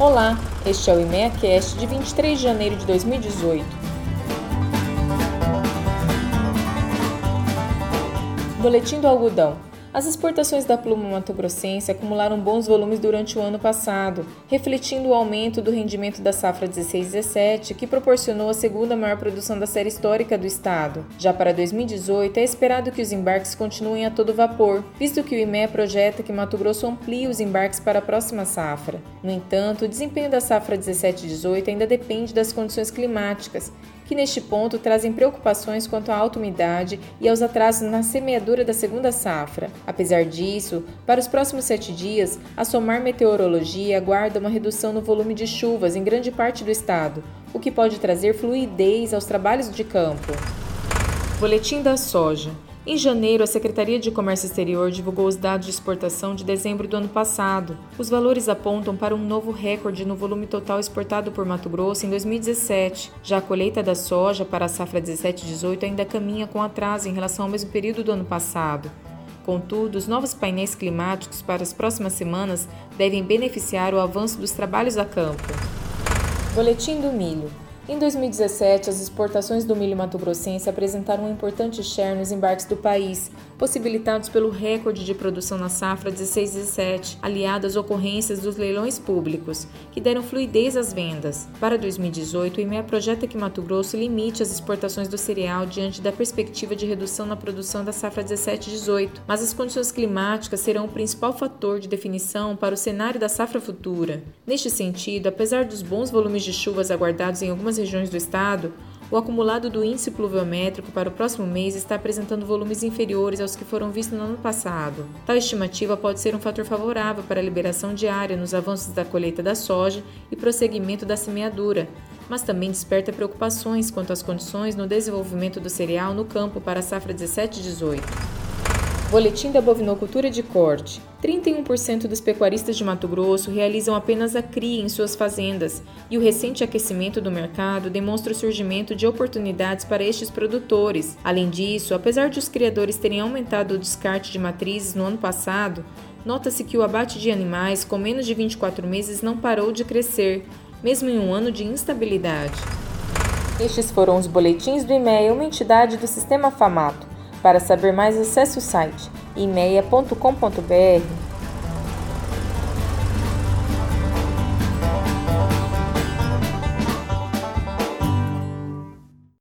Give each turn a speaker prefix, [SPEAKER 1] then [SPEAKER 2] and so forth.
[SPEAKER 1] Olá, este é o IMEAcast de 23 de janeiro de 2018. Boletim do Algodão. As exportações da pluma mato-grossense acumularam bons volumes durante o ano passado, refletindo o aumento do rendimento da safra 16-17, que proporcionou a segunda maior produção da série histórica do estado. Já para 2018, é esperado que os embarques continuem a todo vapor, visto que o IME projeta que Mato Grosso amplie os embarques para a próxima safra. No entanto, o desempenho da safra 17-18 ainda depende das condições climáticas, que neste ponto trazem preocupações quanto à alta umidade e aos atrasos na semeadura da segunda safra. Apesar disso, para os próximos sete dias, a Somar Meteorologia aguarda uma redução no volume de chuvas em grande parte do estado, o que pode trazer fluidez aos trabalhos de campo. Boletim da Soja. Em janeiro, a Secretaria de Comércio Exterior divulgou os dados de exportação de dezembro do ano passado. Os valores apontam para um novo recorde no volume total exportado por Mato Grosso em 2017. Já a colheita da soja para a safra 17-18 ainda caminha com atraso em relação ao mesmo período do ano passado. Contudo, os novos painéis climáticos para as próximas semanas devem beneficiar o avanço dos trabalhos a campo. Boletim do Milho. Em 2017, as exportações do milho mato-grossense apresentaram um importante share nos embarques do país, possibilitados pelo recorde de produção na safra 16 17, aliado às ocorrências dos leilões públicos, que deram fluidez às vendas. Para 2018, o IMEA projeta que Mato Grosso limite as exportações do cereal diante da perspectiva de redução na produção da safra 17 18, mas as condições climáticas serão o principal fator de definição para o cenário da safra futura. Neste sentido, apesar dos bons volumes de chuvas aguardados em algumas regiões do estado, o acumulado do índice pluviométrico para o próximo mês está apresentando volumes inferiores aos que foram vistos no ano passado. Tal estimativa pode ser um fator favorável para a liberação diária nos avanços da colheita da soja e prosseguimento da semeadura, mas também desperta preocupações quanto às condições no desenvolvimento do cereal no campo para a safra 17-18. Boletim da Bovinocultura de Corte. 31% dos pecuaristas de Mato Grosso realizam apenas a cria em suas fazendas, e o recente aquecimento do mercado demonstra o surgimento de oportunidades para estes produtores. Além disso, apesar de os criadores terem aumentado o descarte de matrizes no ano passado, nota-se que o abate de animais com menos de 24 meses não parou de crescer, mesmo em um ano de instabilidade. Estes foram os boletins do e-mail, uma entidade do Sistema Famato. Para saber mais, acesse o site imeia.com.br